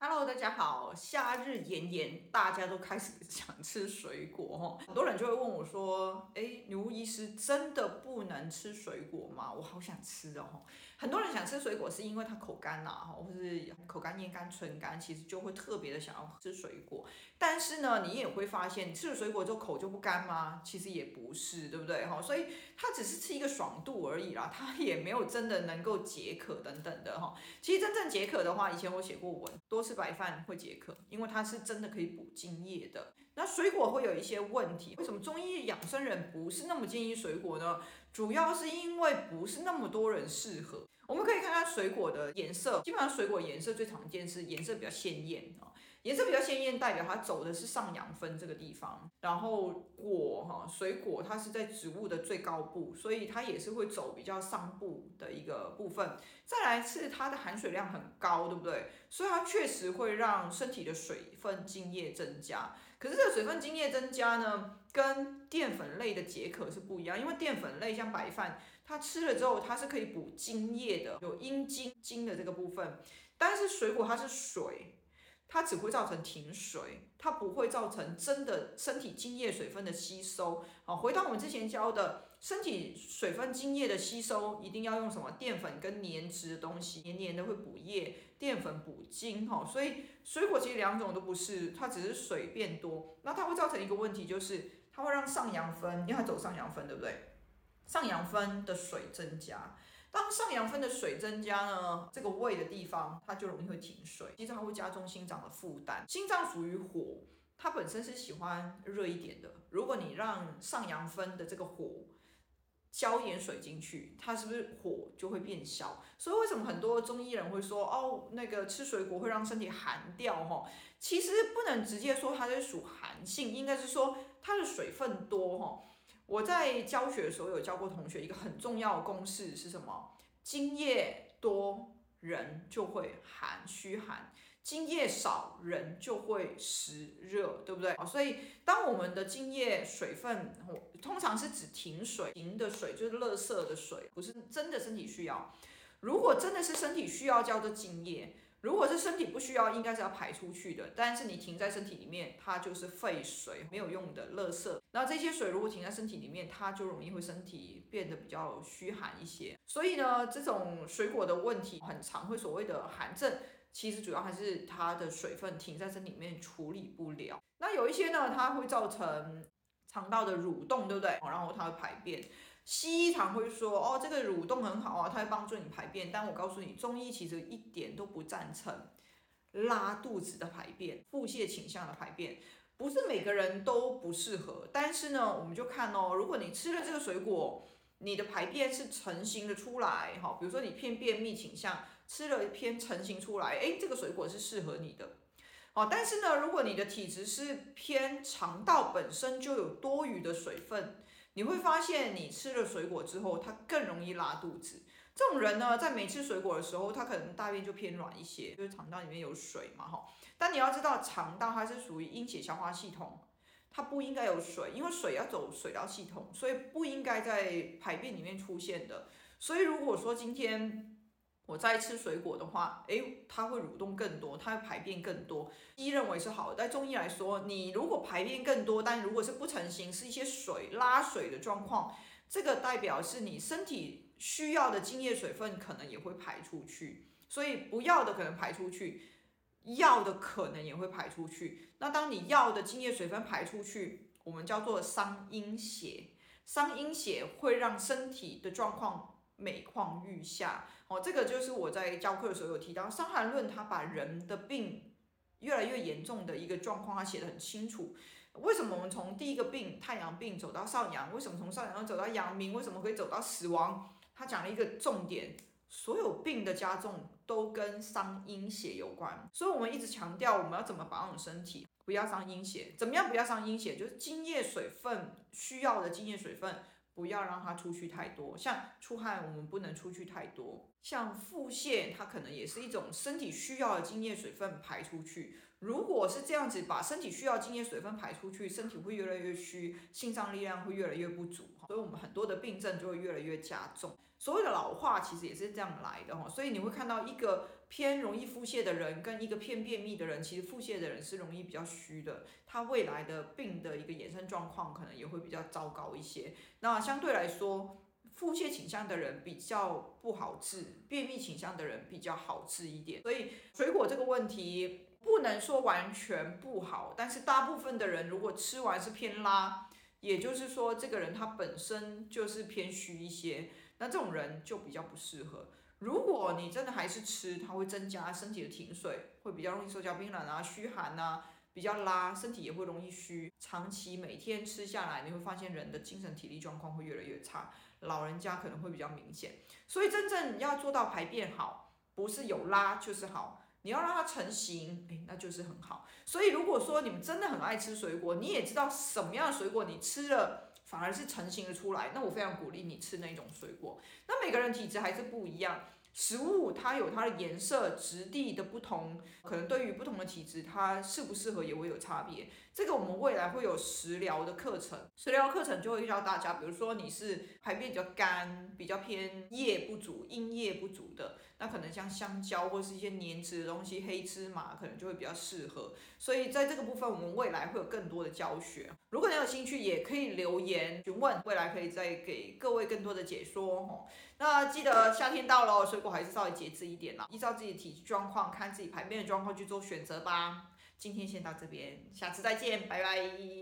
Hello，大家好。夏日炎炎，大家都开始 想吃水果哈。很多人就会问我说：“哎，女巫医师真的不能吃水果吗？我好想吃哦。”很多人想吃水果是因为它口干呐，哈或是口干、咽干、唇干，其实就会特别的想要吃水果。但是呢，你也会发现吃了水果之后口就不干吗？其实也不是，对不对哈？所以它只是吃一个爽度而已啦，它也没有真的能够解渴等等的哈。其实真正解渴的话，以前我写过文，多。吃白饭会解渴，因为它是真的可以补津液的。那水果会有一些问题，为什么中医养生人不是那么建议水果呢？主要是因为不是那么多人适合。我们可以看看水果的颜色，基本上水果颜色最常见是颜色比较鲜艳啊，颜色比较鲜艳代表它走的是上阳分这个地方。然后果哈，水果它是在植物的最高部，所以它也是会走比较上部的一个部分。再来是它的含水量很高，对不对？所以它确实会让身体的水分精液增加。可是这个水分精液增加呢，跟淀粉类的解渴是不一样，因为淀粉类像白饭，它吃了之后它是可以补精液的，有阴津津的这个部分。但是水果它是水，它只会造成停水，它不会造成真的身体精液水分的吸收。好，回到我们之前教的，身体水分精液的吸收，一定要用什么淀粉跟黏质的东西，黏黏的会补液，淀粉补精。哈，所以水果其实两种都不是，它只是水变多，那它会造成一个问题就是。它会让上扬分，因为它走上扬分，对不对？上扬分的水增加，当上阳分的水增加呢，这个胃的地方它就容易会停水，其实它会加重心脏的负担。心脏属于火，它本身是喜欢热一点的。如果你让上阳分的这个火，浇一点水进去，它是不是火就会变小？所以为什么很多中医人会说哦，那个吃水果会让身体寒掉？哈，其实不能直接说它是属寒性，应该是说它的水分多。哈，我在教学的时候有教过同学一个很重要的公式是什么？精液多。人就会寒虚寒，精液少人就会湿热，对不对？所以当我们的精液水分，通常是指停水，停的水就是垃圾的水，不是真的身体需要。如果真的是身体需要，叫做精液。如果是身体不需要，应该是要排出去的。但是你停在身体里面，它就是废水，没有用的垃圾。那这些水如果停在身体里面，它就容易会身体变得比较虚寒一些。所以呢，这种水果的问题很常会所谓的寒症，其实主要还是它的水分停在身体里面处理不了。那有一些呢，它会造成肠道的蠕动，对不对？然后它会排便。西医常会说，哦，这个蠕动很好啊，它会帮助你排便。但我告诉你，中医其实一点都不赞成拉肚子的排便、腹泻倾向的排便，不是每个人都不适合。但是呢，我们就看哦，如果你吃了这个水果，你的排便是成型的出来，哈，比如说你偏便秘倾向，吃了一偏成型出来，诶，这个水果是适合你的。哦，但是呢，如果你的体质是偏肠道本身就有多余的水分。你会发现，你吃了水果之后，它更容易拉肚子。这种人呢，在没吃水果的时候，他可能大便就偏软一些，就是肠道里面有水嘛，哈。但你要知道，肠道它是属于阴血消化系统，它不应该有水，因为水要走水道系统，所以不应该在排便里面出现的。所以如果说今天，我在吃水果的话，诶，它会蠕动更多，它会排便更多。医认为是好的，在中医来说，你如果排便更多，但如果是不成形，是一些水拉水的状况，这个代表是你身体需要的津液水分可能也会排出去，所以不要的可能排出去，要的可能也会排出去。那当你要的津液水分排出去，我们叫做伤阴血，伤阴血会让身体的状况。每况愈下哦，这个就是我在教课的时候有提到，《伤寒论》他把人的病越来越严重的一个状况，他写得很清楚。为什么我们从第一个病太阳病走到少阳？为什么从少阳走到阳明？为什么可以走到死亡？他讲了一个重点，所有病的加重都跟伤阴血有关。所以我们一直强调，我们要怎么保养身体，不要伤阴血。怎么样不要伤阴血？就是津液水分需要的津液水分。不要让它出去太多，像出汗，我们不能出去太多。像腹泻，它可能也是一种身体需要的津液水分排出去。如果是这样子，把身体需要津液水分排出去，身体会越来越虚，心脏力量会越来越不足，所以我们很多的病症就会越来越加重。所谓的老化，其实也是这样来的哈。所以你会看到一个偏容易腹泻的人跟一个偏便秘的人，其实腹泻的人是容易比较虚的，他未来的病的一个衍生状况可能也会比较糟糕一些。那相对来说，腹泻倾向的人比较不好治，便秘倾向的人比较好治一点。所以水果这个问题不能说完全不好，但是大部分的人如果吃完是偏拉，也就是说这个人他本身就是偏虚一些，那这种人就比较不适合。如果你真的还是吃，它会增加身体的停水，会比较容易手脚冰冷啊、虚寒啊，比较拉，身体也会容易虚。长期每天吃下来，你会发现人的精神体力状况会越来越差。老人家可能会比较明显，所以真正要做到排便好，不是有拉就是好，你要让它成型，诶，那就是很好。所以如果说你们真的很爱吃水果，你也知道什么样的水果你吃了反而是成型的出来，那我非常鼓励你吃那种水果。那每个人体质还是不一样。食物它有它的颜色、质地的不同，可能对于不同的体质，它适不适合也会有差别。这个我们未来会有食疗的课程，食疗课程就会教大家，比如说你是排便比较干、比较偏液不足、阴液不足的，那可能像香蕉或是一些黏质的东西、黑芝麻可能就会比较适合。所以在这个部分，我们未来会有更多的教学。如果你有兴趣，也可以留言询问，未来可以再给各位更多的解说哦。那记得夏天到了，水果还是稍微节制一点啦，依照自己的体质状况，看自己排便的状况去做选择吧。今天先到这边，下次再见，拜拜。